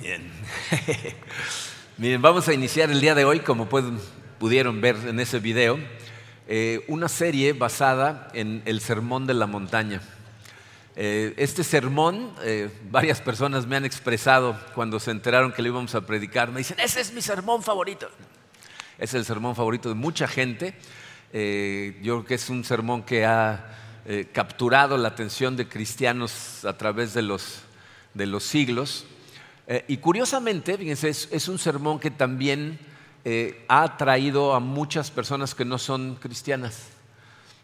Bien. Miren, vamos a iniciar el día de hoy, como pudieron ver en ese video, eh, una serie basada en el Sermón de la Montaña. Eh, este sermón, eh, varias personas me han expresado cuando se enteraron que lo íbamos a predicar, me dicen, ese es mi sermón favorito. Es el sermón favorito de mucha gente. yo creo que es un sermón que ha capturado la atención de cristianos a través de los, de los siglos. Y curiosamente, fíjense, es, un sermón que también ha atraído a muchas personas que no son cristianas.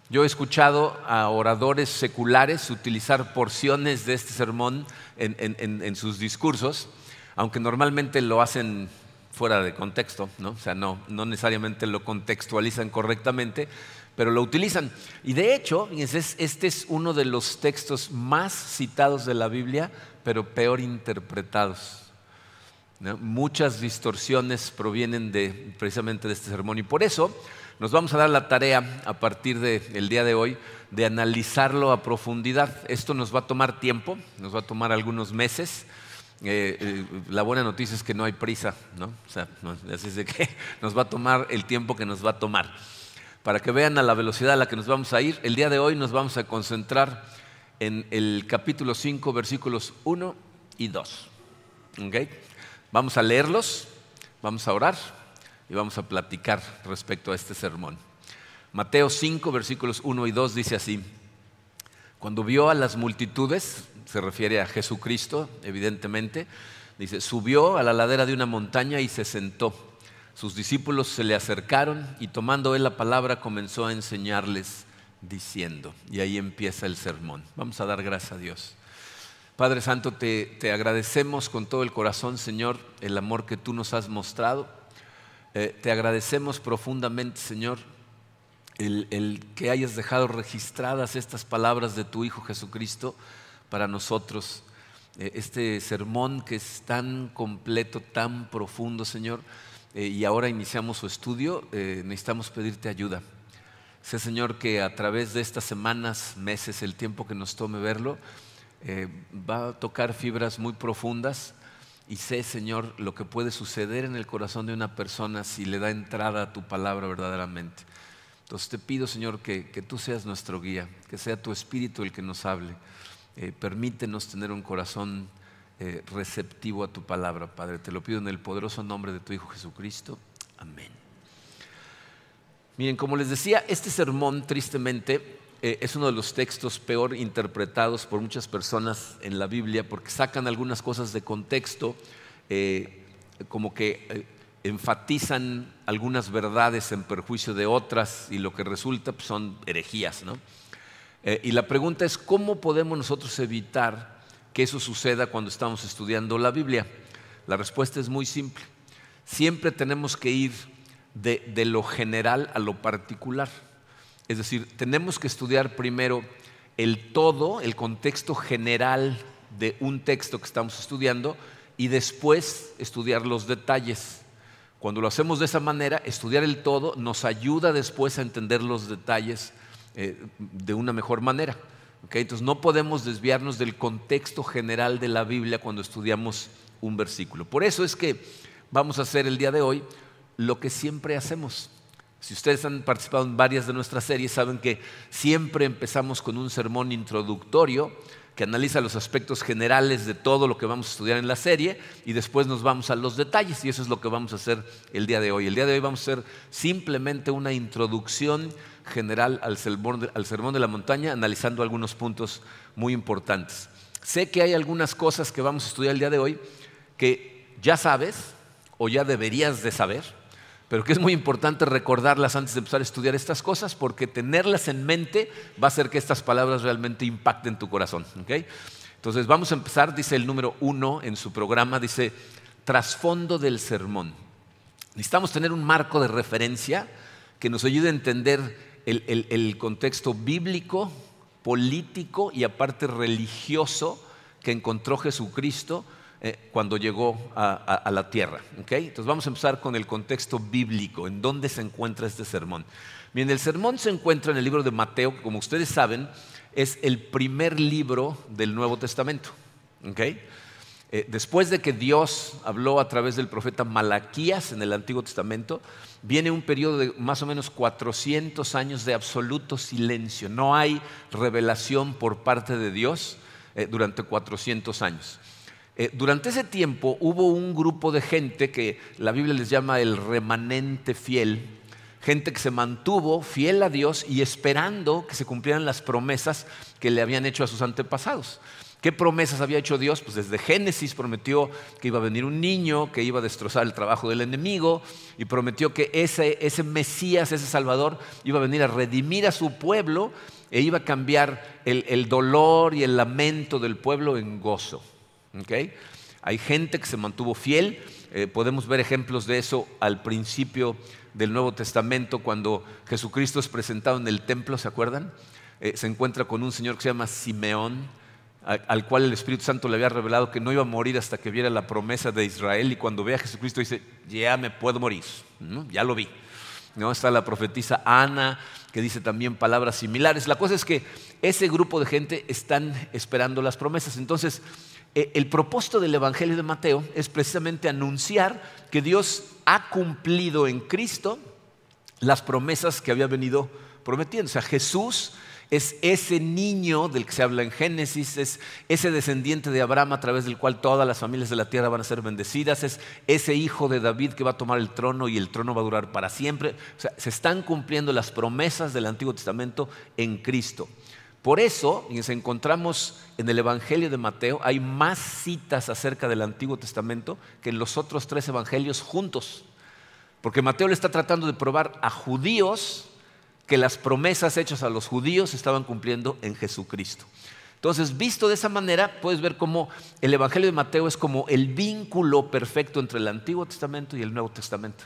Yo he escuchado a oradores seculares utilizar porciones de este sermón en, sus discursos, aunque normalmente lo hacen fuera de contexto, ¿no? o sea, no, no necesariamente lo contextualizan correctamente, pero lo utilizan. Y de hecho, este es uno de los textos más citados de la Biblia, pero peor interpretados. Muchas distorsiones provienen de, precisamente de este sermón y por eso nos vamos a dar la tarea a partir del día de hoy de analizarlo a profundidad. Esto nos va a tomar tiempo, nos va a tomar algunos meses. Eh, eh, la buena noticia es que no hay prisa, ¿no? O sea, así es de que nos va a tomar el tiempo que nos va a tomar. Para que vean a la velocidad a la que nos vamos a ir, el día de hoy nos vamos a concentrar en el capítulo 5, versículos 1 y 2. ¿Okay? Vamos a leerlos, vamos a orar y vamos a platicar respecto a este sermón. Mateo 5, versículos 1 y 2 dice así, cuando vio a las multitudes, se refiere a Jesucristo, evidentemente, dice, subió a la ladera de una montaña y se sentó. Sus discípulos se le acercaron y tomando él la palabra comenzó a enseñarles diciendo, y ahí empieza el sermón. Vamos a dar gracias a Dios. Padre Santo, te, te agradecemos con todo el corazón, Señor, el amor que tú nos has mostrado. Eh, te agradecemos profundamente, Señor, el, que hayas dejado registradas estas palabras de tu Hijo Jesucristo para nosotros. Eh, este sermón que es tan completo, tan profundo, Señor, eh, y ahora iniciamos su estudio, necesitamos pedirte ayuda. Sé, Señor, que a través de estas semanas, meses, el tiempo que nos tome verlo, va a tocar fibras muy profundas y sé, Señor, lo que puede suceder en el corazón de una persona si le da entrada a tu palabra verdaderamente. Entonces te pido, Señor, que, tú seas nuestro guía, que sea tu espíritu el que nos hable. Eh, permítenos tener un corazón eh, receptivo a tu palabra, Padre. Te lo pido en el poderoso nombre de tu Hijo Jesucristo. Amén. Miren, como les decía, este sermón, tristemente, eh, es uno de los textos peor interpretados por muchas personas en la Biblia porque sacan algunas cosas de contexto, eh, como que eh, enfatizan algunas verdades en perjuicio de otras y lo que resulta pues, son herejías. y la pregunta es, ¿cómo podemos nosotros evitar que eso suceda cuando estamos estudiando la Biblia? La respuesta es muy simple. Siempre tenemos que ir de lo general a lo particular. Es decir, tenemos que estudiar primero el todo, el contexto general de un texto que estamos estudiando y después estudiar los detalles. Cuando lo hacemos de esa manera, estudiar el todo nos ayuda después a entender los detalles eh, de una mejor manera. Entonces no podemos desviarnos del contexto general de la Biblia cuando estudiamos un versículo. Por eso es que vamos a hacer el día de hoy lo que siempre hacemos. Si ustedes han participado en varias de nuestras series, saben que siempre empezamos con un sermón introductorio que analiza los aspectos generales de todo lo que vamos a estudiar en la serie y después nos vamos a los detalles y eso es lo que vamos a hacer el día de hoy. El día de hoy vamos a hacer simplemente una introducción general al sermón de la montaña, analizando algunos puntos muy importantes. Sé que hay algunas cosas que vamos a estudiar el día de hoy que ya sabes o ya deberías de saber pero que es muy importante recordarlas antes de empezar a estudiar estas cosas, porque tenerlas en mente va a hacer que estas palabras realmente impacten tu corazón. Entonces vamos a empezar, dice el número uno en su programa, dice trasfondo del sermón. Necesitamos tener un marco de referencia que nos ayude a entender el contexto bíblico, político y aparte religioso que encontró Jesucristo eh, cuando llegó a, la tierra. Entonces vamos a empezar con el contexto bíblico, en dónde se encuentra este sermón. Bien, el sermón se encuentra en el libro de Mateo, que como ustedes saben, es el primer libro del Nuevo Testamento. Eh, después de que Dios habló a través del profeta Malaquías en el Antiguo Testamento, viene un periodo de más o menos 400 años de absoluto silencio. No hay revelación por parte de Dios eh, durante 400 años. Eh, durante ese tiempo hubo un grupo de gente que la Biblia les llama el remanente fiel, gente que se mantuvo fiel a Dios y esperando que se cumplieran las promesas que le habían hecho a sus antepasados. ¿Qué promesas había hecho Dios? Pues desde Génesis prometió que iba a venir un niño, que iba a destrozar el trabajo del enemigo, y prometió que ese, ese Mesías, ese Salvador, iba a venir a redimir a su pueblo e iba a cambiar el, dolor y el lamento del pueblo en gozo. Hay gente que se mantuvo fiel, eh, podemos ver ejemplos de eso al principio del Nuevo Testamento, cuando Jesucristo es presentado en el templo, ¿se acuerdan? Eh, se encuentra con un señor que se llama Simeón, al cual el Espíritu Santo le había revelado que no iba a morir hasta que viera la promesa de Israel y cuando ve a Jesucristo dice, ya me puedo morir, ya lo vi. ¿No? Está la profetisa Ana, que dice también palabras similares. La cosa es que ese grupo de gente están esperando las promesas. Entonces, el propósito del Evangelio de Mateo es precisamente anunciar que Dios ha cumplido en Cristo las promesas que había venido prometiendo. O sea, Jesús es ese niño del que se habla en Génesis, es ese descendiente de Abraham a través del cual todas las familias de la tierra van a ser bendecidas, es ese hijo de David que va a tomar el trono y el trono va a durar para siempre. O sea, se están cumpliendo las promesas del Antiguo Testamento en Cristo. Por eso, si encontramos en el Evangelio de Mateo, hay más citas acerca del Antiguo Testamento que en los otros tres evangelios juntos. Porque Mateo le está tratando de probar a judíos que las promesas hechas a los judíos estaban cumpliendo en Jesucristo. Entonces, visto de esa manera, puedes ver cómo el Evangelio de Mateo es como el vínculo perfecto entre el Antiguo Testamento y el Nuevo Testamento.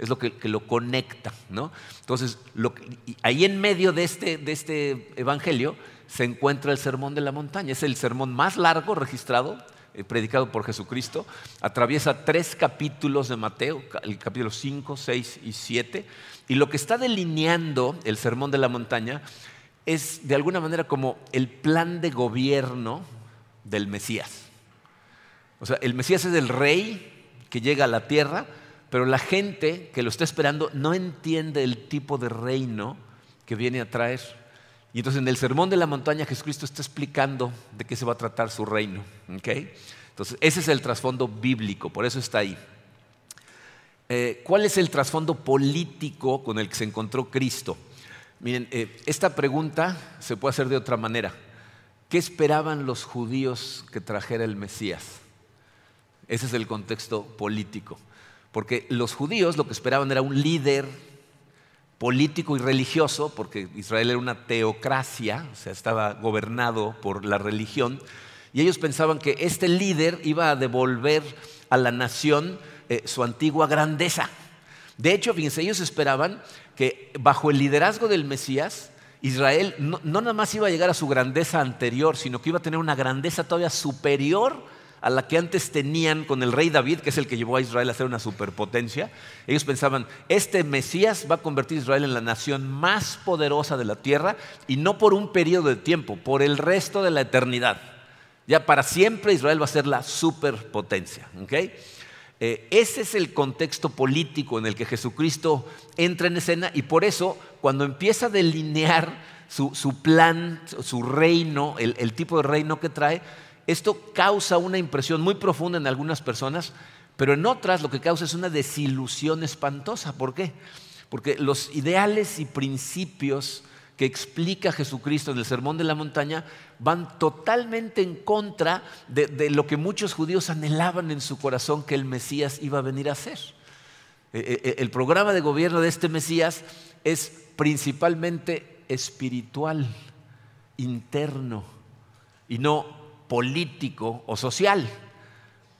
Es lo que, lo conecta. ¿no? Entonces, ahí en medio de este, de este Evangelio se encuentra el Sermón de la Montaña. Es el sermón más largo registrado eh, predicado por Jesucristo, atraviesa tres capítulos de Mateo, el capítulo 5, 6 y 7, y lo que está delineando el Sermón de la Montaña es de alguna manera como el plan de gobierno del Mesías. O sea, el Mesías es el rey que llega a la tierra, pero la gente que lo está esperando no entiende el tipo de reino que viene a traer. Y entonces en el Sermón de la Montaña Jesucristo está explicando de qué se va a tratar su reino. Entonces ese es el trasfondo bíblico, por eso está ahí. Eh, ¿Cuál es el trasfondo político con el que se encontró Cristo? Miren, eh, esta pregunta se puede hacer de otra manera. ¿Qué esperaban los judíos que trajera el Mesías? Ese es el contexto político. Porque los judíos lo que esperaban era un líder político y religioso, porque Israel era una teocracia, o sea, estaba gobernado por la religión, y ellos pensaban que este líder iba a devolver a la nación eh, su antigua grandeza. De hecho, fíjense, ellos esperaban que bajo el liderazgo del Mesías, Israel no, no nada más iba a llegar a su grandeza anterior, sino que iba a tener una grandeza todavía superior a la que antes tenían con el rey David, que es el que llevó a Israel a ser una superpotencia. Ellos pensaban, este Mesías va a convertir a Israel en la nación más poderosa de la tierra y no por un periodo de tiempo, por el resto de la eternidad. Ya para siempre Israel va a ser la superpotencia. Eh, ese es el contexto político en el que Jesucristo entra en escena y por eso cuando empieza a delinear su, plan, su reino, el tipo de reino que trae, esto causa una impresión muy profunda en algunas personas, pero en otras lo que causa es una desilusión espantosa. ¿Por qué? Porque los ideales y principios que explica Jesucristo en el Sermón de la Montaña van totalmente en contra de, lo que muchos judíos anhelaban en su corazón que el Mesías iba a venir a hacer. E, e, e, el programa de gobierno de este Mesías es principalmente espiritual, interno, y no político o social.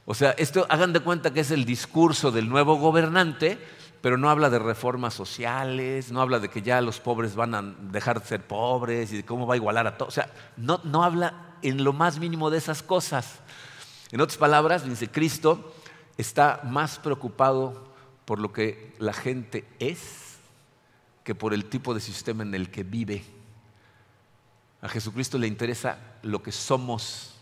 O sea, esto hagan de cuenta que es el discurso del nuevo gobernante, pero no habla de reformas sociales, no habla de que ya los pobres van a dejar de ser pobres y de cómo va a igualar a todos. O sea, no, no habla en lo más mínimo de esas cosas. En otras palabras, dice Cristo está más preocupado por lo que la gente es que por el tipo de sistema en el que vive. A Jesucristo le interesa lo que somos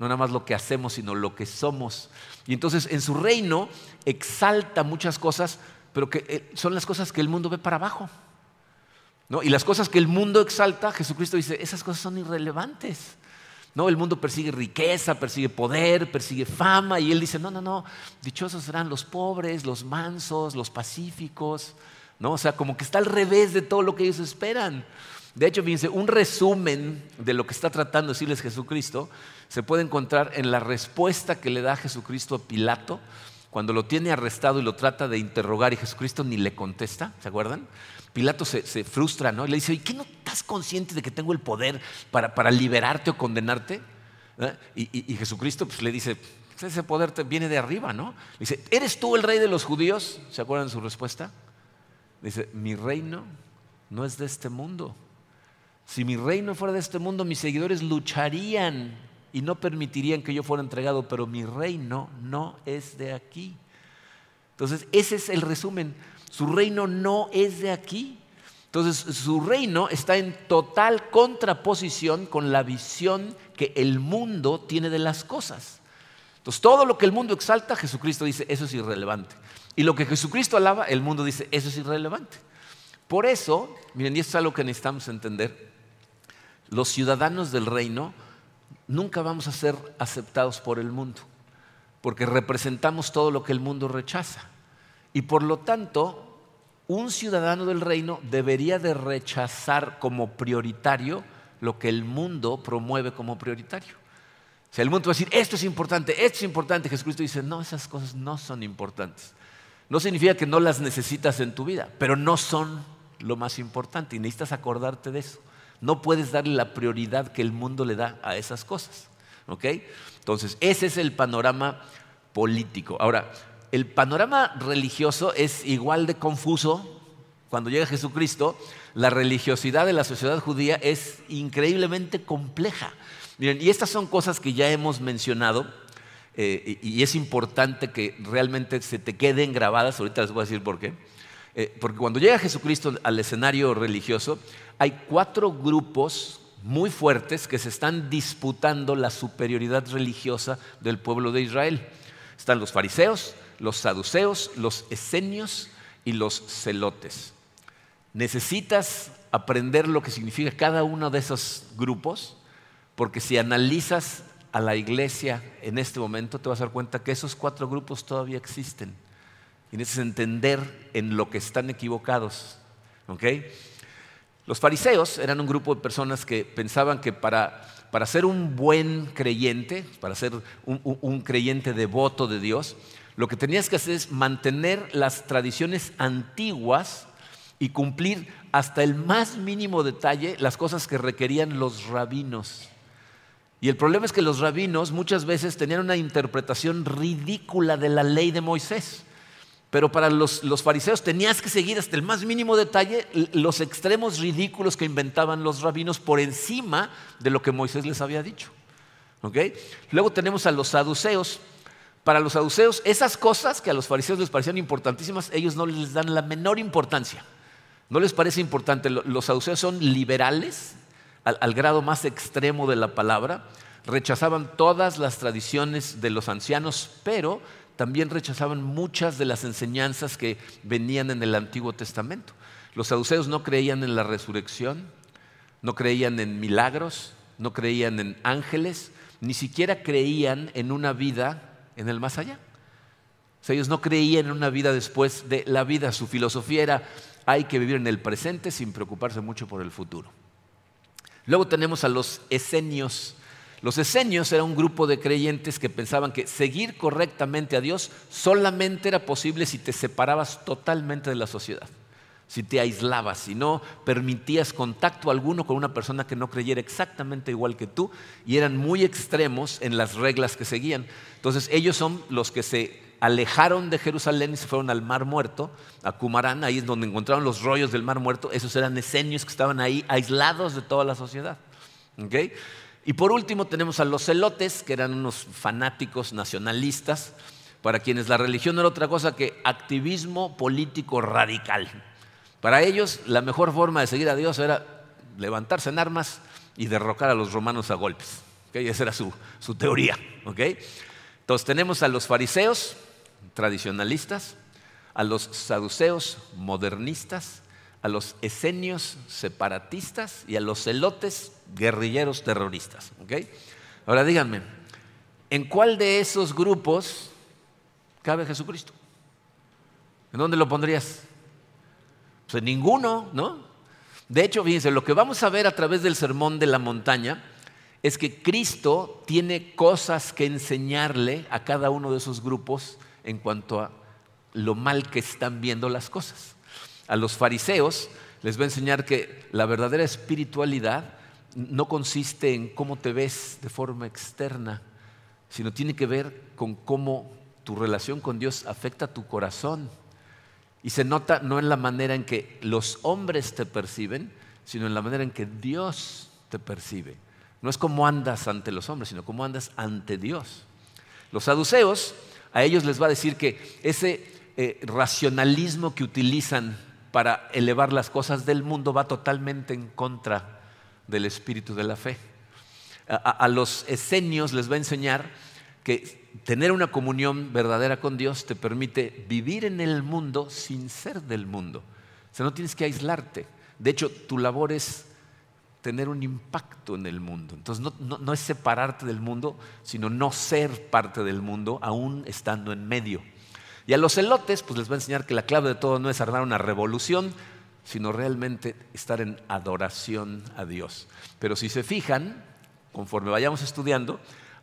no nada más lo que hacemos, sino lo que somos. Y entonces en su reino exalta muchas cosas, pero que eh, son las cosas que el mundo ve para abajo. ¿no? Y las cosas que el mundo exalta, Jesucristo dice, esas cosas son irrelevantes. No, el mundo persigue riqueza, persigue poder, persigue fama y él dice, "No, no, no, dichosos serán los pobres, los mansos, los pacíficos." ¿No? O sea, como que está al revés de todo lo que ellos esperan. De hecho, fíjense, un resumen de lo que está tratando de decirles Jesucristo se puede encontrar en la respuesta que le da Jesucristo a Pilato cuando lo tiene arrestado y lo trata de interrogar y Jesucristo ni le contesta, ¿se acuerdan? Pilato se, frustra, ¿no? Y le dice, ¿y qué no estás consciente de que tengo el poder para, liberarte o condenarte? ¿Eh? Y, Jesucristo pues, le dice, pues, ese poder te viene de arriba, ¿no? Le dice, ¿eres tú el rey de los judíos? ¿Se acuerdan de su respuesta? Dice, mi reino no es de este mundo. Si mi reino fuera de este mundo, mis seguidores lucharían y no permitirían que yo fuera entregado, pero mi reino no es de aquí. Entonces, ese es el resumen. Su reino no es de aquí. Entonces, su reino está en total contraposición con la visión que el mundo tiene de las cosas. Entonces, todo lo que el mundo exalta, Jesucristo dice, eso es irrelevante. Y lo que Jesucristo alaba, el mundo dice, eso es irrelevante. Por eso, miren, y esto es algo que necesitamos entender, los ciudadanos del reino nunca vamos a ser aceptados por el mundo, porque representamos todo lo que el mundo rechaza. Y por lo tanto, un ciudadano del reino debería de rechazar como prioritario lo que el mundo promueve como prioritario. O sea, el mundo va a decir, esto es importante, esto es importante. Jesucristo dice, no, esas cosas no son importantes. No significa que no las necesitas en tu vida, pero no son lo más importante y necesitas acordarte de eso. No puedes darle la prioridad que el mundo le da a esas cosas. ¿Ok? Entonces, ese es el panorama político. Ahora, el panorama religioso es igual de confuso. Cuando llega Jesucristo, la religiosidad de la sociedad judía es increíblemente compleja. Miren, y estas son cosas que ya hemos mencionado eh, y es importante que realmente se te queden grabadas. Ahorita les voy a decir por qué. Eh, porque cuando llega Jesucristo al escenario religioso, hay cuatro grupos muy fuertes que se están disputando la superioridad religiosa del pueblo de Israel. Están los fariseos, los saduceos, los esenios y los celotes. Necesitas aprender lo que significa cada uno de esos grupos, porque si analizas a la iglesia en este momento, te vas a dar cuenta que esos cuatro grupos todavía existen. Y necesitas entender en lo que están equivocados. Los fariseos eran un grupo de personas que pensaban que para, ser un buen creyente, para ser un creyente devoto de Dios, lo que tenías que hacer es mantener las tradiciones antiguas y cumplir hasta el más mínimo detalle las cosas que requerían los rabinos. Y el problema es que los rabinos muchas veces tenían una interpretación ridícula de la ley de Moisés. Pero para los, fariseos tenías que seguir hasta el más mínimo detalle los extremos ridículos que inventaban los rabinos por encima de lo que Moisés les había dicho. Luego tenemos a los saduceos, para los saduceos, esas cosas que a los fariseos les parecían importantísimas, ellos no les dan la menor importancia. No les parece importante. Los saduceos son liberales al, grado más extremo de la palabra. Rechazaban todas las tradiciones de los ancianos, pero también rechazaban muchas de las enseñanzas que venían en el Antiguo Testamento. Los saduceos no creían en la resurrección, no creían en milagros, no creían en ángeles, ni siquiera creían en una vida en el más allá. ellos no creían en una vida después de la vida. Su filosofía era, hay que vivir en el presente sin preocuparse mucho por el futuro. Luego tenemos a los esenios. Los esenios era un grupo de creyentes que pensaban que seguir correctamente a Dios solamente era posible si te separabas totalmente de la sociedad si te aislabas, si no permitías contacto alguno con una persona que no creyera exactamente igual que tú, y eran muy extremos en las reglas que seguían. Entonces ellos son los que se alejaron de Jerusalén y se fueron al Mar Muerto, a Cumarán, ahí es donde encontraron los rollos del Mar Muerto, esos eran esenios que estaban ahí aislados de toda la sociedad. Y por último tenemos a los celotes, que eran unos fanáticos nacionalistas, para quienes la religión no era otra cosa que activismo político radical. Para ellos la mejor forma de seguir a Dios era levantarse en armas y derrocar a los romanos a golpes. Esa era su, su teoría. Entonces tenemos a los fariseos tradicionalistas, a los saduceos modernistas, a los esenios separatistas y a los celotes guerrilleros terroristas. Ahora díganme, ¿en cuál de esos grupos cabe Jesucristo? ¿En dónde lo pondrías? Pues en ninguno, ¿no? De hecho, fíjense, lo que vamos a ver a través del sermón de la montaña es que Cristo tiene cosas que enseñarle a cada uno de esos grupos en cuanto a lo mal que están viendo las cosas. A los fariseos les va a enseñar que la verdadera espiritualidad no consiste en cómo te ves de forma externa, sino tiene que ver con cómo tu relación con Dios afecta tu corazón. Y se nota no en la manera en que los hombres te perciben, sino en la manera en que Dios te percibe. No es cómo andas ante los hombres, sino cómo andas ante Dios. Los saduceos, a ellos les va a decir que ese eh, racionalismo que utilizan para elevar las cosas del mundo va totalmente en contra del espíritu de la fe. A, los esenios les va a enseñar que tener una comunión verdadera con Dios te permite vivir en el mundo sin ser del mundo. O sea, no tienes que aislarte. De hecho, tu labor es tener un impacto en el mundo. Entonces, no, no es separarte del mundo, sino no ser parte del mundo, aún estando en medio. Y a los celotes, pues les va a enseñar que la clave de todo no es armar una revolución, sino realmente estar en adoración a Dios. Pero si se fijan, conforme vayamos estudiando,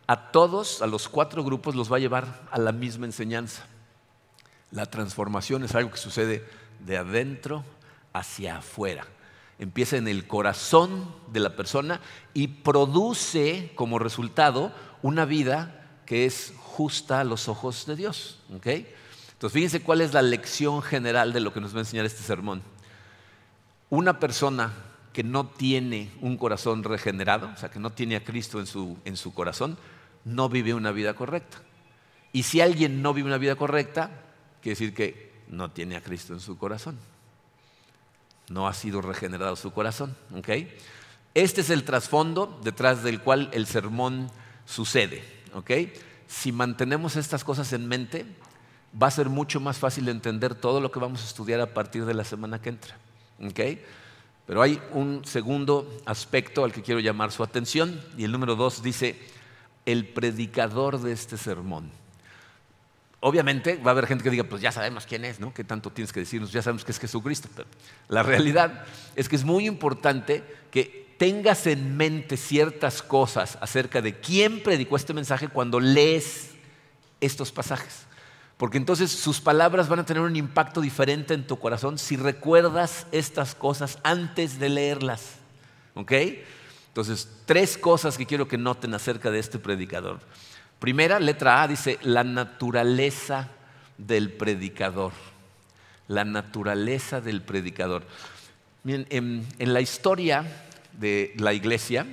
a todos, a los cuatro grupos, los va a llevar a la misma enseñanza. La transformación es algo que sucede de adentro hacia afuera. Empieza en el corazón de la persona y produce como resultado una vida que es justa a los ojos de Dios. Entonces, fíjense cuál es la lección general de lo que nos va a enseñar este sermón. Una persona que no tiene un corazón regenerado, o sea, que no tiene a Cristo en su, en su corazón, no vive una vida correcta. Y si alguien no vive una vida correcta, quiere decir que no tiene a Cristo en su corazón. No ha sido regenerado su corazón. Este es el trasfondo detrás del cual el sermón sucede. Si mantenemos estas cosas en mente, va a ser mucho más fácil entender todo lo que vamos a estudiar a partir de la semana que entra. Pero hay un segundo aspecto al que quiero llamar su atención y el número dos dice, el predicador de este sermón. Obviamente va a haber gente que diga, pues ya sabemos quién es, ¿no? ¿Qué tanto tienes que decirnos? Ya sabemos que es Jesucristo. Pero la realidad es que es muy importante que tengas en mente ciertas cosas acerca de quién predicó este mensaje cuando lees estos pasajes. Porque entonces sus palabras van a tener un impacto diferente en tu corazón si recuerdas estas cosas antes de leerlas. ¿Ok? Entonces, tres cosas que quiero que noten acerca de este predicador. Primera, letra A, dice la naturaleza del predicador. La naturaleza del predicador. en, en la historia de la iglesia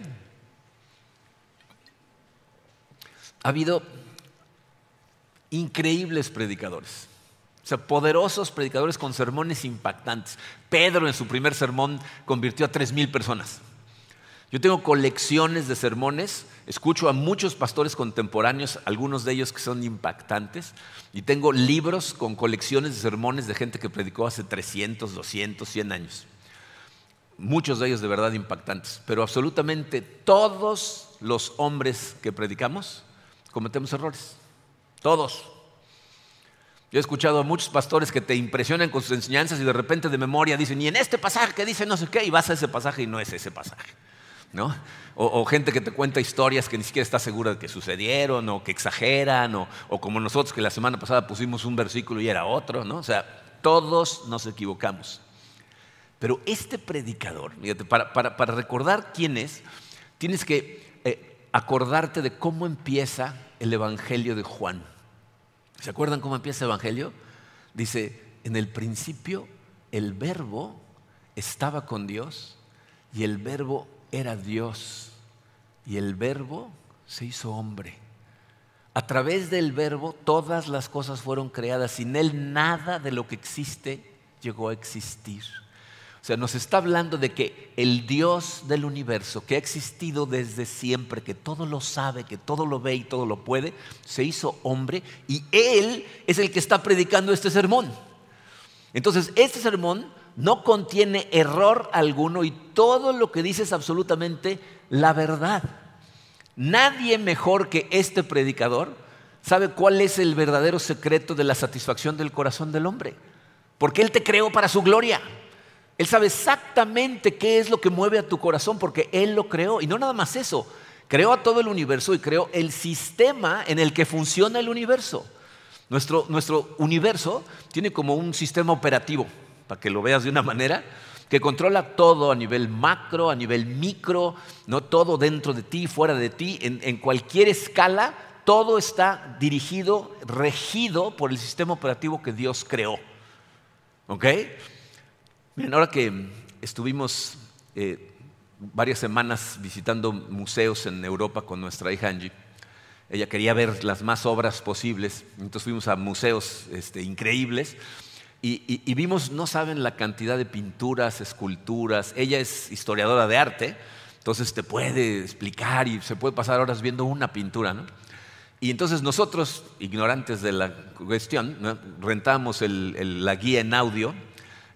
ha habido increíbles predicadores. O sea, poderosos predicadores con sermones impactantes. Pedro en su primer sermón convirtió a tres mil personas. Yo tengo colecciones de sermones, escucho a muchos pastores contemporáneos, algunos de ellos que son impactantes, y tengo libros con colecciones de sermones de gente que predicó hace 300, 200, 100 años. Muchos de ellos de verdad impactantes, pero absolutamente todos los hombres que predicamos cometemos errores. Todos. Yo he escuchado a muchos pastores que te impresionan con sus enseñanzas y de repente de memoria dicen, y en este pasaje que dice no sé qué, y vas a ese pasaje y no es ese pasaje. ¿no? O, gente que te cuenta historias que ni siquiera está segura de que sucedieron, o que exageran, o, como nosotros que la semana pasada pusimos un versículo y era otro, ¿no? O sea, todos nos equivocamos. Pero este predicador, fíjate, para, recordar quién es, tienes que eh, acordarte de cómo empieza el Evangelio de Juan. ¿Se acuerdan cómo empieza el Evangelio? Dice, en el principio el verbo estaba con Dios y el verbo era Dios y el verbo se hizo hombre. A través del verbo todas las cosas fueron creadas. Sin él nada de lo que existe llegó a existir. O sea, nos está hablando de que el Dios del universo, que ha existido desde siempre, que todo lo sabe, que todo lo ve y todo lo puede, se hizo hombre y Él es el que está predicando este sermón. Entonces, este sermón no contiene error alguno y todo lo que dice es absolutamente la verdad. Nadie mejor que este predicador sabe cuál es el verdadero secreto de la satisfacción del corazón del hombre. Porque Él te creó para su gloria. Él sabe exactamente qué es lo que mueve a tu corazón porque Él lo creó. Y no nada más eso, creó a todo el universo y creó el sistema en el que funciona el universo. Nuestro, nuestro universo tiene como un sistema operativo, para que lo veas de una manera, que controla todo a nivel macro, a nivel micro, no todo dentro de ti, fuera de ti, en, en cualquier escala, todo está dirigido, regido por el sistema operativo que Dios creó. ¿Ok? Miren, ahora que estuvimos eh, varias semanas visitando museos en Europa con nuestra hija Angie, ella quería ver las más obras posibles, entonces fuimos a museos este, increíbles y, vimos, no saben la cantidad de pinturas, esculturas, ella es historiadora de arte, entonces te puede explicar y se puede pasar horas viendo una pintura, ¿no? Y entonces nosotros, ignorantes de la cuestión, rentamos la guía en audio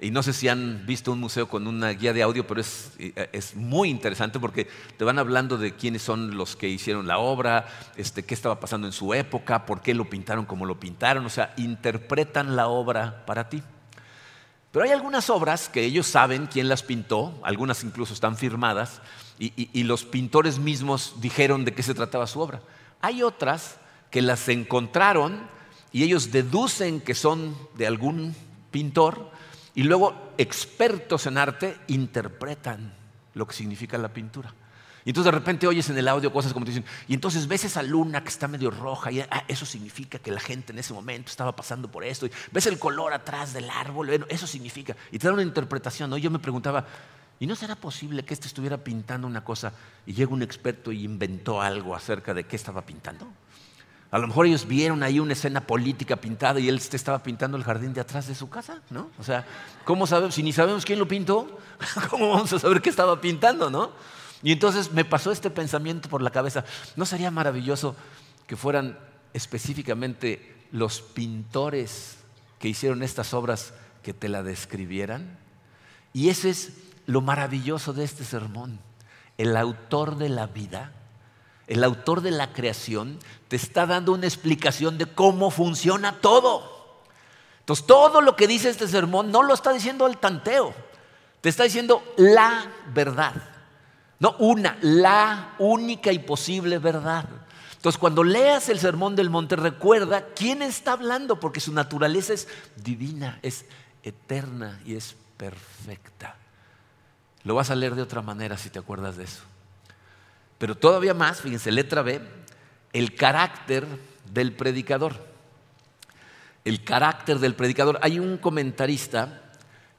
y no sé si han visto un museo con una guía de audio, pero es, es, muy interesante porque te van hablando de quiénes son los que hicieron la obra, este, qué estaba pasando en su época, por qué lo pintaron como lo pintaron, o sea, interpretan la obra para ti. Pero hay algunas obras que ellos saben quién las pintó, algunas incluso están firmadas, y, y los pintores mismos dijeron de qué se trataba su obra. Hay otras que las encontraron y ellos deducen que son de algún pintor, y luego expertos en arte interpretan lo que significa la pintura. Y entonces de repente oyes en el audio cosas como te dicen, y entonces ves esa luna que está medio roja, y ah, eso significa que la gente en ese momento estaba pasando por esto, y ves el color atrás del árbol, eso significa, y te da una interpretación. ¿no? Yo me preguntaba, ¿y no será posible que este estuviera pintando una cosa y llega un experto y inventó algo acerca de qué estaba pintando? A lo mejor ellos vieron ahí una escena política pintada y él estaba pintando el jardín de atrás de su casa, ¿no? O sea, ¿cómo sabemos? Si ni sabemos quién lo pintó, ¿cómo vamos a saber qué estaba pintando, no? Y entonces me pasó este pensamiento por la cabeza. ¿No sería maravilloso que fueran específicamente los pintores que hicieron estas obras que te la describieran? Y ese es lo maravilloso de este sermón. El autor de la vida el autor de la creación, te está dando una explicación de cómo funciona todo. Entonces, todo lo que dice este sermón no lo está diciendo el tanteo, te está diciendo la verdad. No una, la única y posible verdad. Entonces, cuando leas el sermón del monte, recuerda quién está hablando, porque su naturaleza es divina, es eterna y es perfecta. Lo vas a leer de otra manera si te acuerdas de eso. Pero todavía más, fíjense, letra B, el carácter del predicador. El carácter del predicador. Hay un comentarista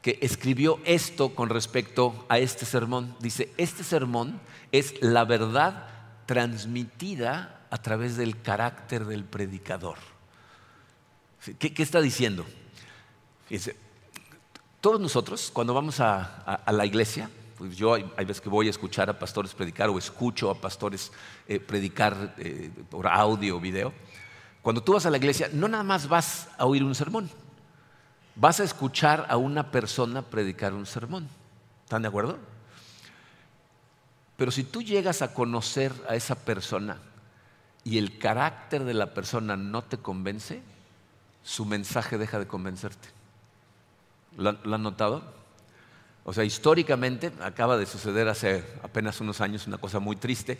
que escribió esto con respecto a este sermón. Dice, este sermón es la verdad transmitida a través del carácter del predicador. ¿Qué, está diciendo? Fíjense, todos nosotros, cuando vamos a la iglesia, pues yo hay, veces que voy a escuchar a pastores predicar o escucho a pastores eh, predicar eh, por audio o video. Cuando tú vas a la iglesia, no nada más vas a oír un sermón, vas a escuchar a una persona predicar un sermón. ¿Están de acuerdo? Pero si tú llegas a conocer a esa persona y el carácter de la persona no te convence, su mensaje deja de convencerte. ¿Lo, lo han notado? O sea, históricamente, acaba de suceder hace apenas unos años una cosa muy triste,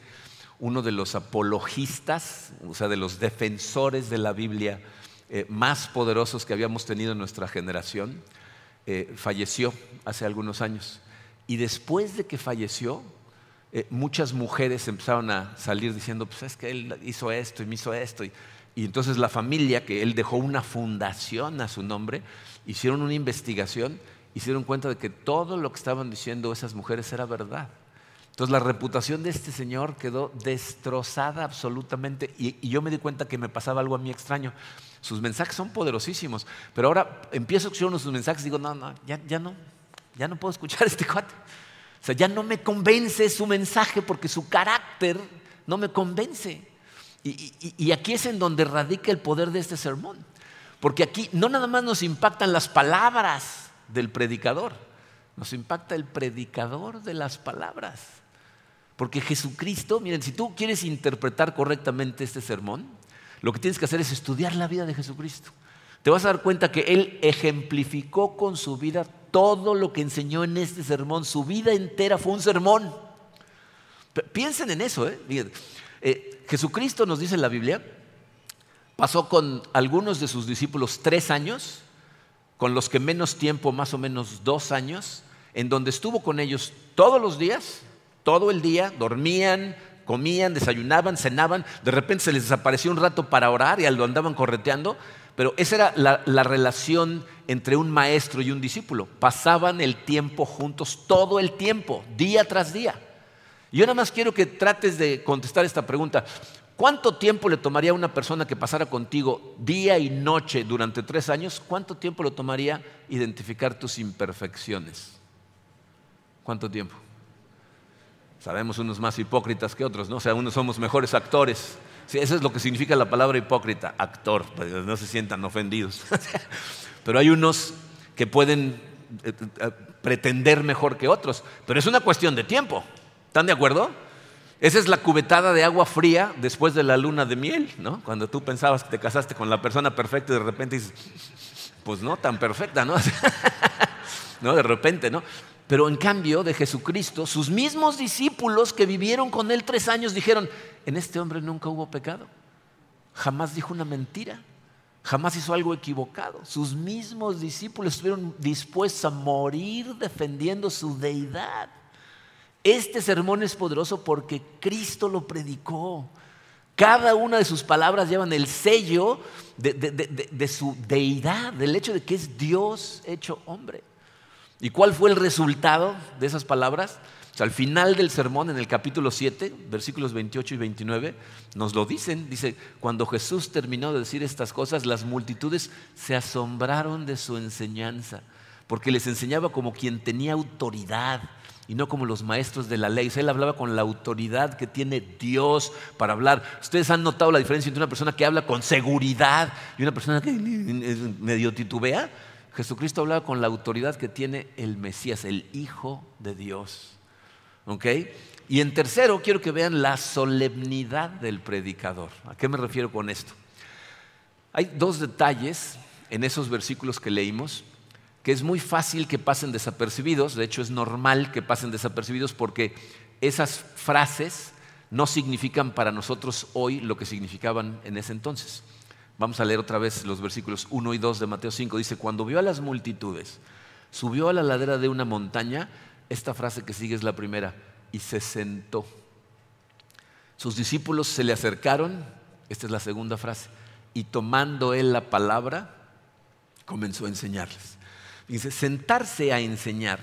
uno de los apologistas, o sea, de los defensores de la Biblia eh, más poderosos que habíamos tenido en nuestra generación, eh, falleció hace algunos años. Y después de que falleció, eh, muchas mujeres empezaron a salir diciendo, pues es que él hizo esto y me hizo esto. y entonces la familia, que él dejó una fundación a su nombre, hicieron una investigación y se dieron cuenta de que todo lo que estaban diciendo esas mujeres era verdad. Entonces la reputación de este señor quedó destrozada absolutamente y, yo me di cuenta que me pasaba algo a mí extraño. Sus mensajes son poderosísimos, pero ahora empiezo a escuchar uno de sus mensajes y digo, no, no, ya, ya no, ya no puedo escuchar a este cuate. O sea, ya no me convence su mensaje porque su carácter no me convence. Y, aquí es en donde radica el poder de este sermón. Porque aquí no nada más nos impactan las palabras del predicador, nos impacta el predicador de las palabras. Porque Jesucristo, miren, si tú quieres interpretar correctamente este sermón, lo que tienes que hacer es estudiar la vida de Jesucristo. Te vas a dar cuenta que Él ejemplificó con su vida todo lo que enseñó en este sermón. Su vida entera fue un sermón. Piensen en eso. ¿eh? Eh, Jesucristo nos dice en la Biblia, pasó con algunos de sus discípulos tres años, con los que menos tiempo, más o menos dos años, en donde estuvo con ellos todos los días, todo el día, dormían, comían, desayunaban, cenaban, de repente se les desapareció un rato para orar y lo andaban correteando, pero esa era la, relación entre un maestro y un discípulo. Pasaban el tiempo juntos todo el tiempo, día tras día. Yo nada más quiero que trates de contestar esta pregunta. ¿Cuánto tiempo le tomaría a una persona que pasara contigo día y noche durante tres años? ¿Cuánto tiempo le tomaría identificar tus imperfecciones? ¿Cuánto tiempo? Sabemos unos más hipócritas que otros, ¿no? O sea, unos somos mejores actores eso es lo que significa la palabra hipócrita, actor, pues, no se sientan ofendidos. pero hay unos que pueden eh, eh, pretender mejor que otros, pero es una cuestión de tiempo. ¿Están de acuerdo? Esa es la cubetada de agua fría después de la luna de miel, ¿no? Cuando tú pensabas que te casaste con la persona perfecta y de repente dices, pues no tan perfecta, ¿no? ¿No? De repente, ¿no? Pero en cambio de Jesucristo, sus mismos discípulos que vivieron con él tres años dijeron, en este hombre nunca hubo pecado. Jamás dijo una mentira. Jamás hizo algo equivocado. Sus mismos discípulos estuvieron dispuestos a morir defendiendo su deidad. Este sermón es poderoso porque Cristo lo predicó. Cada una de sus palabras llevan el sello de, su deidad, del hecho de que es Dios hecho hombre. ¿Y cuál fue el resultado de esas palabras? al final del sermón, en el capítulo 7, versículos 28 y 29, nos lo dicen. Dice, cuando Jesús terminó de decir estas cosas, las multitudes se asombraron de su enseñanza, porque les enseñaba como quien tenía autoridad y no como los maestros de la ley. él hablaba con la autoridad que tiene Dios para hablar. Ustedes han notado la diferencia entre una persona que habla con seguridad y una persona que medio titubea. Jesucristo hablaba con la autoridad que tiene el Mesías, el Hijo de Dios. Y en tercero, quiero que vean la solemnidad del predicador. ¿A qué me refiero con esto? Hay dos detalles en esos versículos que leímos que es muy fácil que pasen desapercibidos, de hecho es normal que pasen desapercibidos porque esas frases no significan para nosotros hoy lo que significaban en ese entonces. Vamos a leer otra vez los versículos 1 y 2 de Mateo 5. Dice, cuando vio a las multitudes, subió a la ladera de una montaña, esta frase que sigue es la primera, y se sentó. Sus discípulos se le acercaron, esta es la segunda frase, y tomando él la palabra, comenzó a enseñarles. Dice, sentarse a enseñar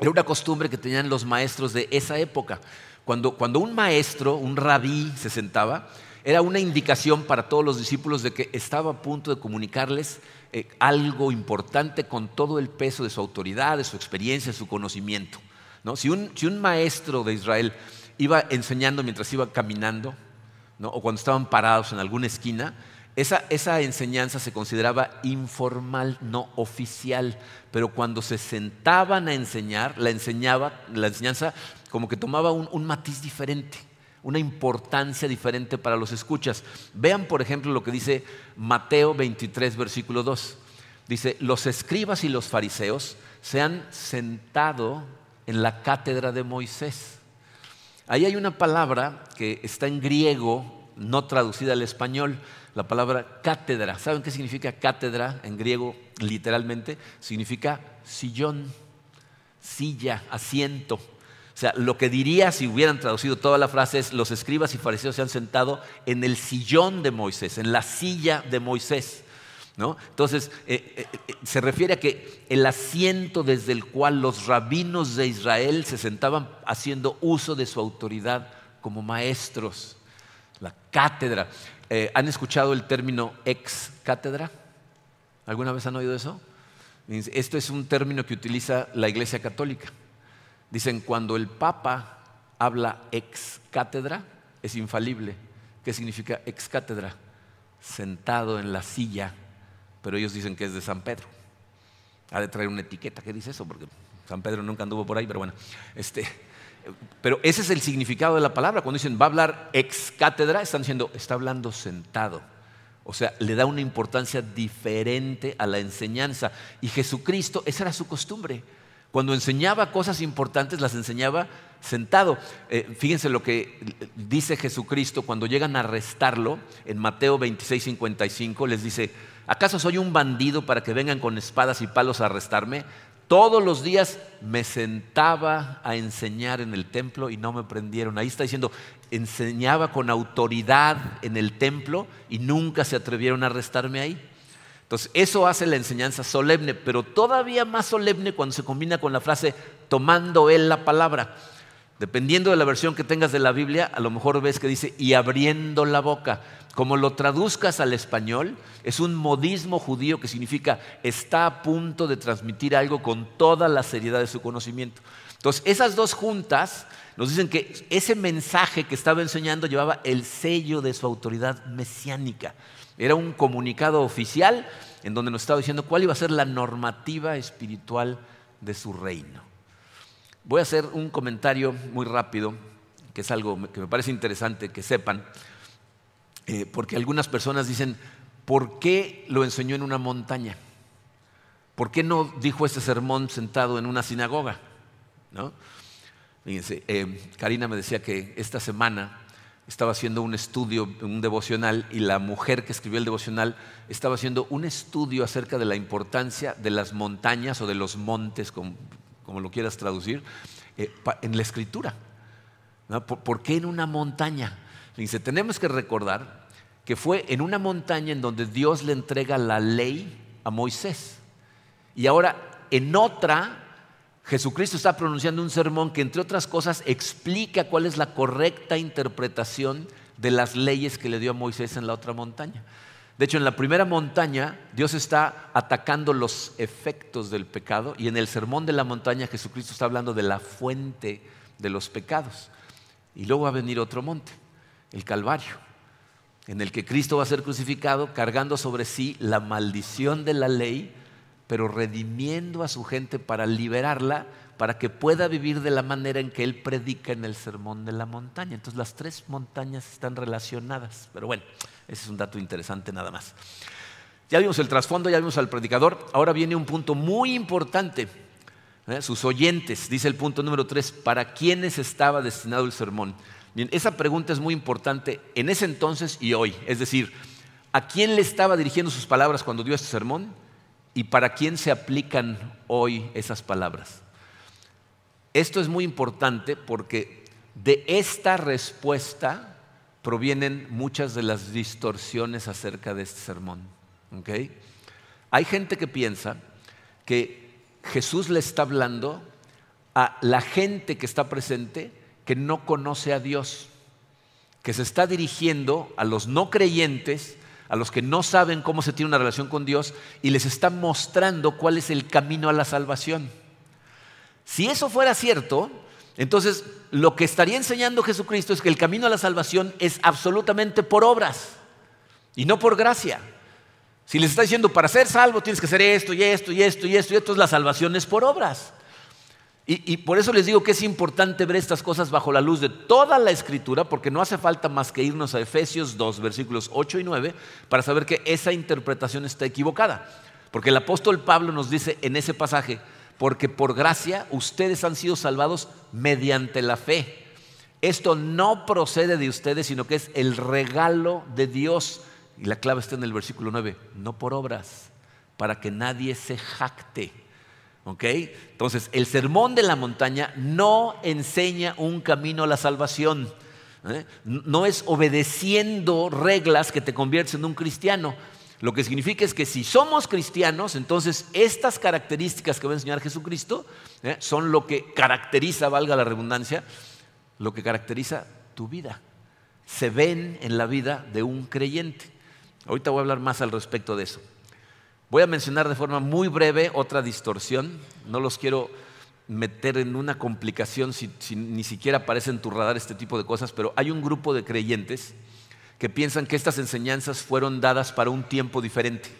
era una costumbre que tenían los maestros de esa época. Cuando, cuando un maestro, un rabí, se sentaba, era una indicación para todos los discípulos de que estaba a punto de comunicarles eh, algo importante con todo el peso de su autoridad, de su experiencia, de su conocimiento. Si, un, maestro de Israel iba enseñando mientras iba caminando, o cuando estaban parados en alguna esquina, esa, esa, enseñanza se consideraba informal, no oficial, pero cuando se sentaban a enseñar, la, enseñaba, la enseñanza como que tomaba un matiz diferente una importancia diferente para los escuchas. Vean, por ejemplo, lo que dice Mateo 23, versículo 2. Dice, los escribas y los fariseos se han sentado en la cátedra de Moisés. Ahí hay una palabra que está en griego, no traducida al español, la palabra cátedra. ¿Saben qué significa cátedra en griego literalmente? Significa sillón, silla, asiento. O sea, lo que diría si hubieran traducido toda la frase es, los escribas y fariseos se han sentado en el sillón de Moisés, en la silla de Moisés. ¿no? Entonces, eh, eh, eh, se refiere a que el asiento desde el cual los rabinos de Israel se sentaban haciendo uso de su autoridad como maestros, la cátedra. ¿Han escuchado el término ex cátedra? ¿Alguna vez han oído eso? Esto es un término que utiliza la Iglesia Católica. Dicen, cuando el Papa habla ex cátedra, es infalible. ¿Qué significa ex cátedra? Sentado en la silla, pero ellos dicen que es de San Pedro. Ha de traer una etiqueta que dice eso, porque San Pedro nunca anduvo por ahí, pero bueno. Este, pero ese es el significado de la palabra. Cuando dicen va a hablar ex cátedra, están diciendo, está hablando sentado. O sea, le da una importancia diferente a la enseñanza. Y Jesucristo, esa era su costumbre. Cuando enseñaba cosas importantes, las enseñaba sentado. Eh, fíjense lo que dice Jesucristo cuando llegan a arrestarlo en Mateo 26, 55. Les dice, ¿acaso soy un bandido para que vengan con espadas y palos a arrestarme? Todos los días me sentaba a enseñar en el templo y no me prendieron. Ahí está diciendo, enseñaba con autoridad en el templo y nunca se atrevieron a arrestarme ahí. Entonces, eso hace la enseñanza solemne, pero todavía más solemne cuando se combina con la frase tomando él la palabra. Dependiendo de la versión que tengas de la Biblia, a lo mejor ves que dice y abriendo la boca. Como lo traduzcas al español, es un modismo judío que significa está a punto de transmitir algo con toda la seriedad de su conocimiento. Entonces, esas dos juntas nos dicen que ese mensaje que estaba enseñando llevaba el sello de su autoridad mesiánica. Era un comunicado oficial en donde nos estaba diciendo cuál iba a ser la normativa espiritual de su reino. Voy a hacer un comentario muy rápido, que es algo que me parece interesante que sepan. Eh, porque algunas personas dicen, ¿por qué lo enseñó en una montaña? ¿Por qué no dijo ese sermón sentado en una sinagoga? ¿No? Fíjense, eh, Karina me decía que esta semana estaba haciendo un estudio, un devocional, y la mujer que escribió el devocional estaba haciendo un estudio acerca de la importancia de las montañas o de los montes, lo quieras traducir, eh, en la escritura. ¿Por, qué en una montaña? Dice, tenemos que recordar que fue en una montaña en donde Dios le entrega la ley a Moisés. Y ahora en otra, Jesucristo está pronunciando un sermón que entre otras cosas explica cuál es la correcta interpretación de las leyes que le dio a Moisés en la otra montaña. De hecho, en la primera montaña Dios está atacando los efectos del pecado y en el sermón de la montaña Jesucristo está hablando de la fuente de los pecados. Y luego va a venir otro monte el Calvario, en el que Cristo va a ser crucificado cargando sobre sí la maldición de la ley, pero redimiendo a su gente para liberarla, para que pueda vivir de la manera en que Él predica en el Sermón de la Montaña. Entonces las tres montañas están relacionadas, pero bueno, ese es un dato interesante nada más. Ya vimos el trasfondo, ya vimos al predicador, ahora viene un punto muy importante. ¿eh? Sus oyentes, dice el punto número tres, ¿para quiénes estaba destinado el sermón? esa pregunta es muy importante en ese entonces y hoy. Es decir, ¿a quién le estaba dirigiendo sus palabras cuando dio este sermón? ¿Y para quién se aplican hoy esas palabras? Esto es muy importante porque de esta respuesta provienen muchas de las distorsiones acerca de este sermón. Hay gente que piensa que Jesús le está hablando a la gente que está presente que no conoce a Dios, que se está dirigiendo a los no creyentes, a los que no saben cómo se tiene una relación con Dios y les está mostrando cuál es el camino a la salvación. Si eso fuera cierto, entonces lo que estaría enseñando Jesucristo es que el camino a la salvación es absolutamente por obras y no por gracia. Si les está diciendo para ser salvo tienes que hacer esto y esto y esto y esto y esto, la salvación es por obras. Y, por eso les digo que es importante ver estas cosas bajo la luz de toda la escritura, porque no hace falta más que irnos a Efesios 2, versículos 8 y 9, para saber que esa interpretación está equivocada. Porque el apóstol Pablo nos dice en ese pasaje, porque por gracia ustedes han sido salvados mediante la fe. Esto no procede de ustedes, sino que es el regalo de Dios. Y la clave está en el versículo 9, no por obras, para que nadie se jacte. Entonces, el sermón de la montaña no enseña un camino a la salvación. ¿eh? No es obedeciendo reglas que te conviertes en un cristiano. Lo que significa es que si somos cristianos, entonces estas características que va a enseñar Jesucristo ¿eh? son lo que caracteriza, valga la redundancia, lo que caracteriza tu vida. Se ven en la vida de un creyente. Ahorita voy a hablar más al respecto de eso. Voy a mencionar de forma muy breve otra distorsión. No los quiero meter en una complicación si, ni siquiera aparece en tu radar este tipo de cosas, pero hay un grupo de creyentes que piensan que estas enseñanzas fueron dadas para un tiempo diferente.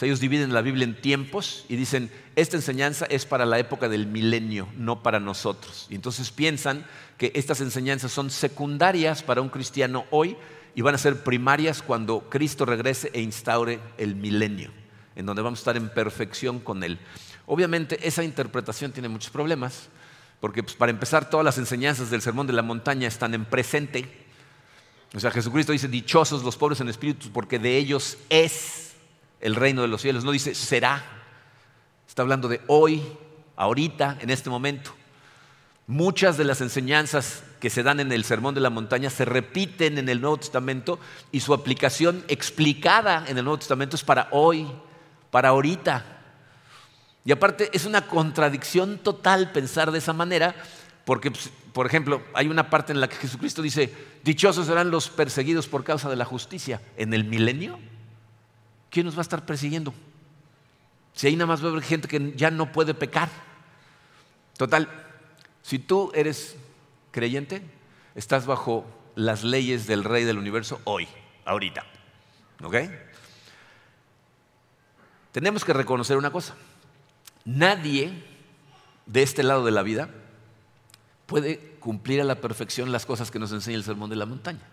ellos dividen la Biblia en tiempos y dicen, esta enseñanza es para la época del milenio, no para nosotros. Y entonces piensan que estas enseñanzas son secundarias para un cristiano hoy y van a ser primarias cuando Cristo regrese e instaure el milenio en donde vamos a estar en perfección con Él. Obviamente esa interpretación tiene muchos problemas, porque pues, para empezar todas las enseñanzas del Sermón de la Montaña están en presente. O sea, Jesucristo dice, dichosos los pobres en espíritu, porque de ellos es el reino de los cielos. No dice será. Está hablando de hoy, ahorita, en este momento. Muchas de las enseñanzas que se dan en el Sermón de la Montaña se repiten en el Nuevo Testamento y su aplicación explicada en el Nuevo Testamento es para hoy, para ahorita. Y aparte es una contradicción total pensar de esa manera, porque, pues, por ejemplo, hay una parte en la que Jesucristo dice, dichosos serán los perseguidos por causa de la justicia. En el milenio, ¿quién nos va a estar persiguiendo? Si ahí nada más va a haber gente que ya no puede pecar. Total, si tú eres creyente, estás bajo las leyes del Rey del Universo hoy, ahorita. ¿Ok? tenemos que reconocer una cosa. Nadie de este lado de la vida puede cumplir a la perfección las cosas que nos enseña el Sermón de la Montaña.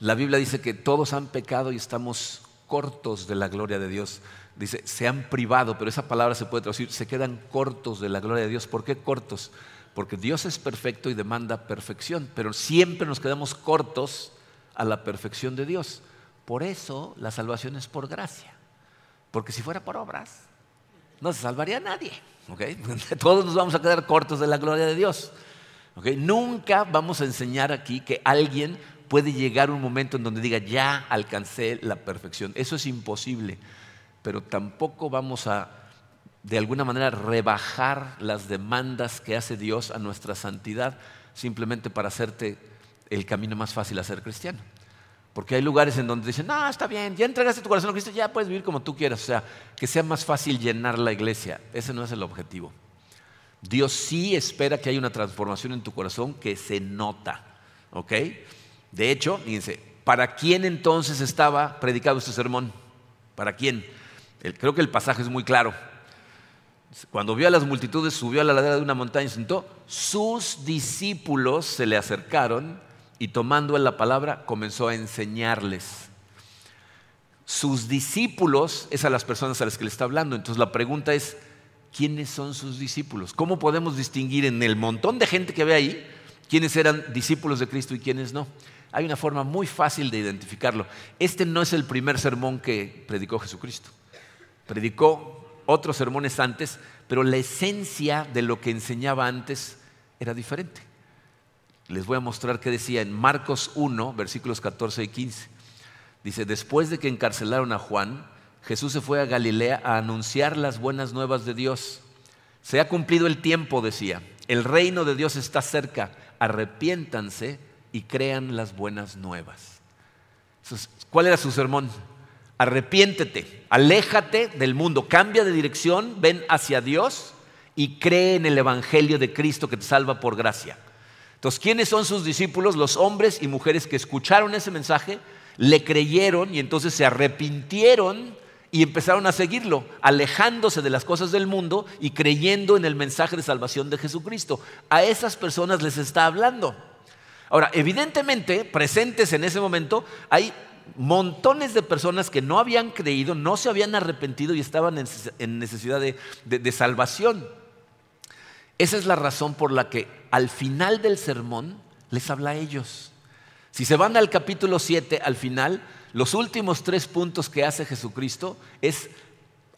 La Biblia dice que todos han pecado y estamos cortos de la gloria de Dios. Dice, se han privado, pero esa palabra se puede traducir, se quedan cortos de la gloria de Dios. ¿Por qué cortos? Porque Dios es perfecto y demanda perfección, pero siempre nos quedamos cortos a la perfección de Dios. Por eso la salvación es por gracia. Porque si fuera por obras, no se salvaría nadie. Todos nos vamos a quedar cortos de la gloria de Dios. Nunca vamos a enseñar aquí que alguien puede llegar un momento en donde diga, ya alcancé la perfección. Eso es imposible. Pero tampoco vamos a, de alguna manera, rebajar las demandas que hace Dios a nuestra santidad simplemente para hacerte el camino más fácil a ser cristiano. Porque hay lugares en donde dicen, no, está bien, ya entregaste tu corazón a Cristo, ya puedes vivir como tú quieras. O sea, que sea más fácil llenar la iglesia. Ese no es el objetivo. Dios sí espera que haya una transformación en tu corazón que se nota. ¿Ok? De hecho, fíjense, ¿para quién entonces estaba predicado este sermón? ¿Para quién? creo que el pasaje es muy claro. Cuando vio a las multitudes, subió a la ladera de una montaña y sentó. Sus discípulos se le acercaron y tomando la palabra comenzó a enseñarles. Sus discípulos es a las personas a las que le está hablando. Entonces la pregunta es, ¿quiénes son sus discípulos? ¿Cómo podemos distinguir en el montón de gente que ve ahí quiénes eran discípulos de Cristo y quiénes no? Hay una forma muy fácil de identificarlo. Este no es el primer sermón que predicó Jesucristo. Predicó otros sermones antes, pero la esencia de lo que enseñaba antes era diferente. Les voy a mostrar qué decía en Marcos 1, versículos 14 y 15. Dice, después de que encarcelaron a Juan, Jesús se fue a Galilea a anunciar las buenas nuevas de Dios. Se ha cumplido el tiempo, decía. El reino de Dios está cerca. Arrepiéntanse y crean las buenas nuevas. ¿Cuál era su sermón? Arrepiéntete, aléjate del mundo, cambia de dirección, ven hacia Dios y cree en el Evangelio de Cristo que te salva por gracia. Entonces, ¿quiénes son sus discípulos? Los hombres y mujeres que escucharon ese mensaje, le creyeron y entonces se arrepintieron y empezaron a seguirlo, alejándose de las cosas del mundo y creyendo en el mensaje de salvación de Jesucristo. A esas personas les está hablando. Ahora, evidentemente, presentes en ese momento, hay montones de personas que no habían creído, no se habían arrepentido y estaban en necesidad de, salvación. Esa es la razón por la que al final del sermón les habla a ellos. Si se van al capítulo 7, al final, los últimos tres puntos que hace Jesucristo es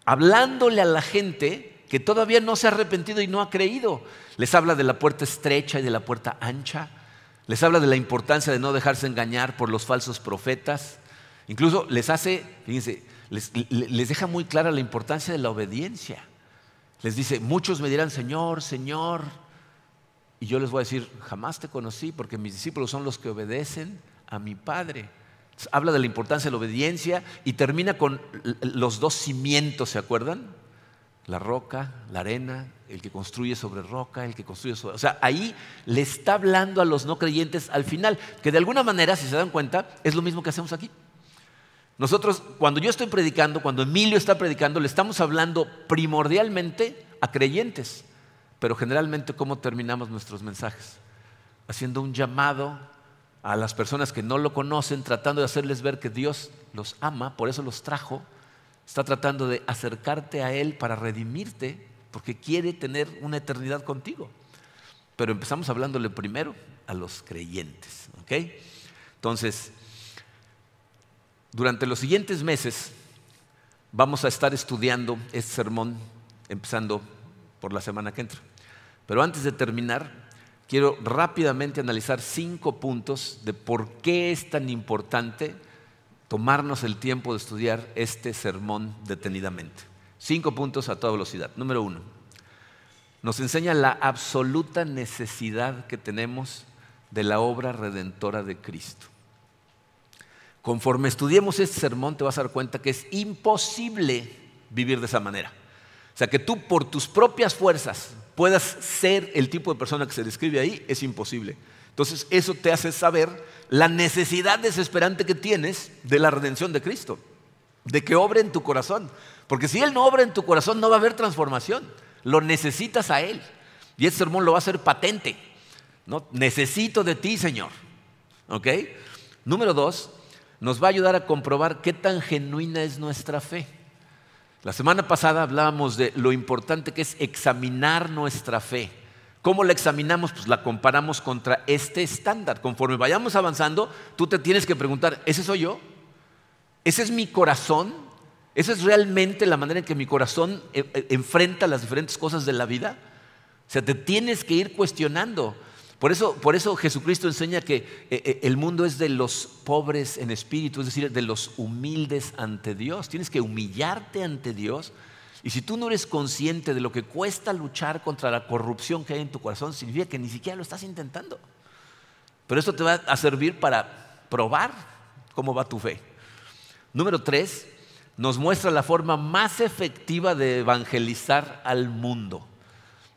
hablándole a la gente que todavía no se ha arrepentido y no ha creído. Les habla de la puerta estrecha y de la puerta ancha. Les habla de la importancia de no dejarse engañar por los falsos profetas. Incluso les hace, fíjense, les, les deja muy clara la importancia de la obediencia. Les dice, muchos me dirán, Señor, Señor, y yo les voy a decir, jamás te conocí porque mis discípulos son los que obedecen a mi Padre. Habla de la importancia de la obediencia y termina con los dos cimientos, ¿se acuerdan? La roca, la arena, el que construye sobre roca, el que construye sobre... O sea, ahí le está hablando a los no creyentes al final, que de alguna manera, si se dan cuenta, es lo mismo que hacemos aquí. Nosotros, cuando yo estoy predicando, cuando Emilio está predicando, le estamos hablando primordialmente a creyentes, pero generalmente cómo terminamos nuestros mensajes, haciendo un llamado a las personas que no lo conocen, tratando de hacerles ver que Dios los ama, por eso los trajo, está tratando de acercarte a Él para redimirte, porque quiere tener una eternidad contigo. Pero empezamos hablándole primero a los creyentes. ¿ok? Entonces, durante los siguientes meses vamos a estar estudiando este sermón, empezando por la semana que entra. Pero antes de terminar, quiero rápidamente analizar cinco puntos de por qué es tan importante tomarnos el tiempo de estudiar este sermón detenidamente. Cinco puntos a toda velocidad. Número uno, nos enseña la absoluta necesidad que tenemos de la obra redentora de Cristo. Conforme estudiemos este sermón te vas a dar cuenta que es imposible vivir de esa manera. O sea, que tú por tus propias fuerzas puedas ser el tipo de persona que se describe ahí, es imposible. Entonces, eso te hace saber la necesidad desesperante que tienes de la redención de Cristo, de que obre en tu corazón. Porque si Él no obra en tu corazón, no va a haber transformación. Lo necesitas a Él. Y este sermón lo va a hacer patente. ¿no? Necesito de ti, Señor. ¿Ok? Número dos, nos va a ayudar a comprobar qué tan genuina es nuestra fe. La semana pasada hablábamos de lo importante que es examinar nuestra fe. ¿Cómo la examinamos? Pues la comparamos contra este estándar. Conforme vayamos avanzando, tú te tienes que preguntar, ¿ese soy yo? ¿Ese es mi corazón? ¿Esa es realmente la manera en que mi corazón eh, eh, enfrenta las diferentes cosas de la vida? O sea, te tienes que ir cuestionando. Por eso, por eso Jesucristo enseña que eh, eh, el mundo es de los pobres en espíritu, es decir, de los humildes ante Dios. Tienes que humillarte ante Dios. Y si tú no eres consciente de lo que cuesta luchar contra la corrupción que hay en tu corazón, significa que ni siquiera lo estás intentando. Pero esto te va a servir para probar cómo va tu fe. Número tres, nos muestra la forma más efectiva de evangelizar al mundo.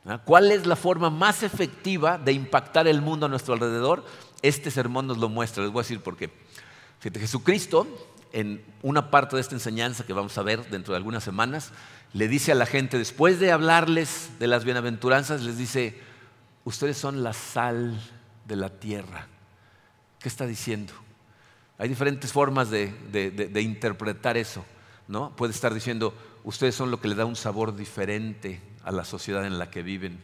¿Ah? ¿Cuál es la forma más efectiva de impactar el mundo a nuestro alrededor? Este sermón nos lo muestra, les voy a decir por qué. Fíjate, Jesucristo, en una parte de esta enseñanza que vamos a ver dentro de algunas semanas, le dice a la gente, después de hablarles de las bienaventuranzas, les dice, ustedes son la sal de la tierra. ¿Qué está diciendo? Hay diferentes formas de, interpretar eso. ¿no? Puede estar diciendo, ustedes son lo que le da un sabor diferente a la sociedad en la que viven.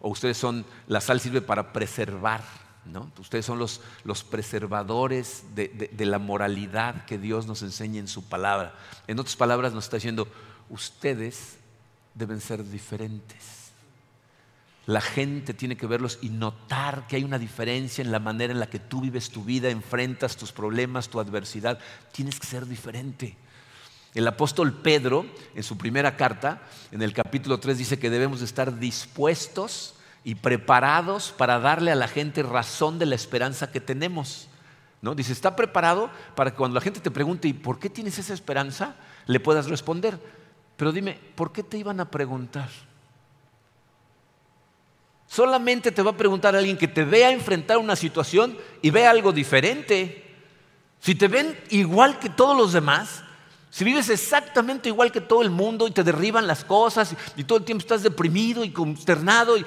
O ustedes son, la sal sirve para preservar, ¿no? Ustedes son los, los preservadores de, de, la moralidad que Dios nos enseña en su palabra. En otras palabras nos está diciendo, ustedes deben ser diferentes. La gente tiene que verlos y notar que hay una diferencia en la manera en la que tú vives tu vida, enfrentas tus problemas, tu adversidad. Tienes que ser diferente. El apóstol Pedro, en su primera carta, en el capítulo 3, dice que debemos estar dispuestos y preparados para darle a la gente razón de la esperanza que tenemos. ¿No? Dice, está preparado para que cuando la gente te pregunte, ¿y por qué tienes esa esperanza? Le puedas responder. Pero dime, ¿por qué te iban a preguntar? Solamente te va a preguntar alguien que te vea enfrentar una situación y vea algo diferente. Si te ven igual que todos los demás, si vives exactamente igual que todo el mundo y te derriban las cosas y, todo el tiempo estás deprimido y consternado y,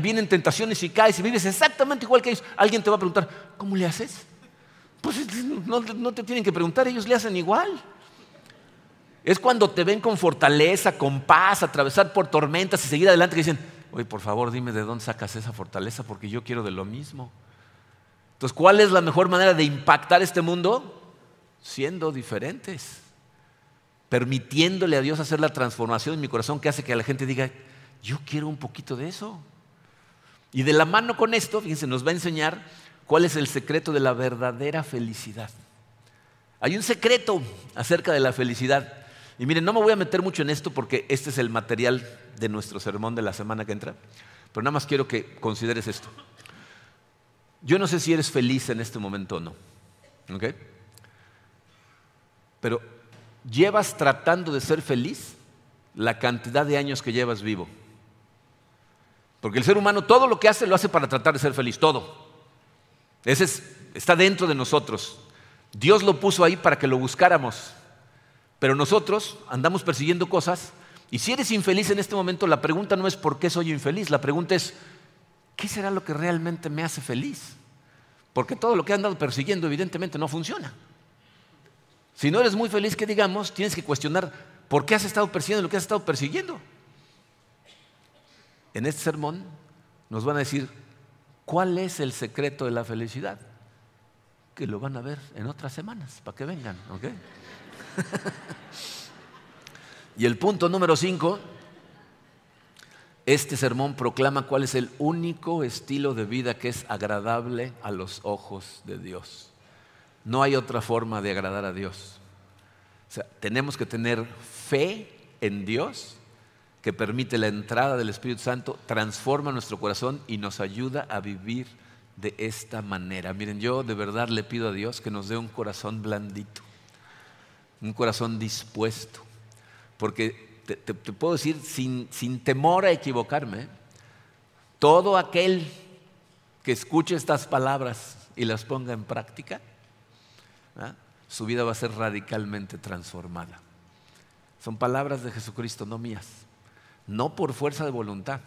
vienen tentaciones y caes, si vives exactamente igual que ellos, alguien te va a preguntar, ¿cómo le haces? Pues no, no te tienen que preguntar, ellos le hacen igual. Es cuando te ven con fortaleza, con paz, atravesar por tormentas y seguir adelante que dicen, oye, por favor dime de dónde sacas esa fortaleza porque yo quiero de lo mismo. Entonces, ¿cuál es la mejor manera de impactar este mundo? Siendo diferentes permitiéndole a Dios hacer la transformación en mi corazón que hace que la gente diga, yo quiero un poquito de eso. Y de la mano con esto, fíjense, nos va a enseñar cuál es el secreto de la verdadera felicidad. Hay un secreto acerca de la felicidad. Y miren, no me voy a meter mucho en esto porque este es el material de nuestro sermón de la semana que entra, pero nada más quiero que consideres esto. Yo no sé si eres feliz en este momento o no. pero llevas tratando de ser feliz la cantidad de años que llevas vivo. Porque el ser humano todo lo que hace lo hace para tratar de ser feliz, todo. Ese está dentro de nosotros. Dios lo puso ahí para que lo buscáramos. Pero nosotros andamos persiguiendo cosas y si eres infeliz en este momento, la pregunta no es por qué soy infeliz, la pregunta es, ¿qué será lo que realmente me hace feliz? Porque todo lo que he andado persiguiendo evidentemente no funciona. Si no eres muy feliz, que digamos, tienes que cuestionar por qué has estado persiguiendo lo que has estado persiguiendo. En este sermón nos van a decir cuál es el secreto de la felicidad, que lo van a ver en otras semanas, para que vengan, ¿ok? y el punto número cinco, este sermón proclama cuál es el único estilo de vida que es agradable a los ojos de Dios. No hay otra forma de agradar a Dios. O sea, tenemos que tener fe en Dios que permite la entrada del Espíritu Santo, transforma nuestro corazón y nos ayuda a vivir de esta manera. Miren, yo de verdad le pido a Dios que nos dé un corazón blandito un corazón dispuesto. Porque te, puedo decir, sin, temor a equivocarme, todo aquel que escuche estas palabras y las ponga en práctica, su vida va a ser radicalmente transformada. Son palabras de Jesucristo, no mías. No por fuerza de voluntad,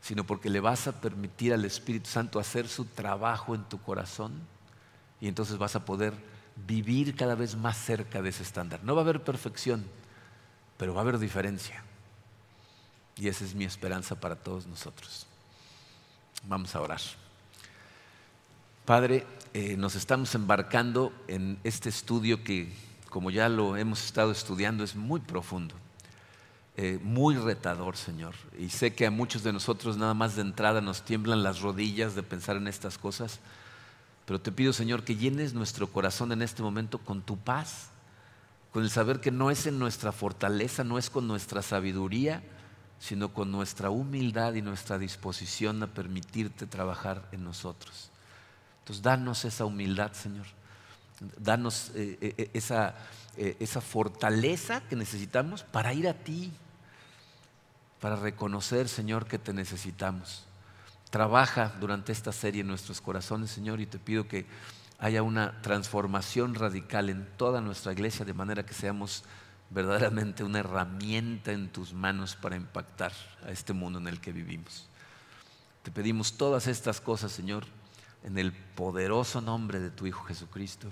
sino porque le vas a permitir al Espíritu Santo hacer su trabajo en tu corazón y entonces vas a poder vivir cada vez más cerca de ese estándar. No va a haber perfección, pero va a haber diferencia. Y esa es mi esperanza para todos nosotros. Vamos a orar. Padre, eh, nos estamos embarcando en este estudio que, como ya lo hemos estado estudiando, es muy profundo, eh, muy retador, Señor. Y sé que a muchos de nosotros nada más de entrada nos tiemblan las rodillas de pensar en estas cosas pero te pido, Señor, que llenes nuestro corazón en este momento con tu paz, con el saber que no es en nuestra fortaleza, no es con nuestra sabiduría, sino con nuestra humildad y nuestra disposición a permitirte trabajar en nosotros. Entonces, danos esa humildad, Señor. Danos eh, eh, eh, esa, esa fortaleza que necesitamos para ir a ti, para reconocer, Señor, que te necesitamos. Trabaja durante esta serie en nuestros corazones, Señor, y te pido que haya una transformación radical en toda nuestra iglesia, de manera que seamos verdaderamente una herramienta en tus manos para impactar a este mundo en el que vivimos. Te pedimos todas estas cosas, Señor, en el poderoso nombre de tu Hijo Jesucristo.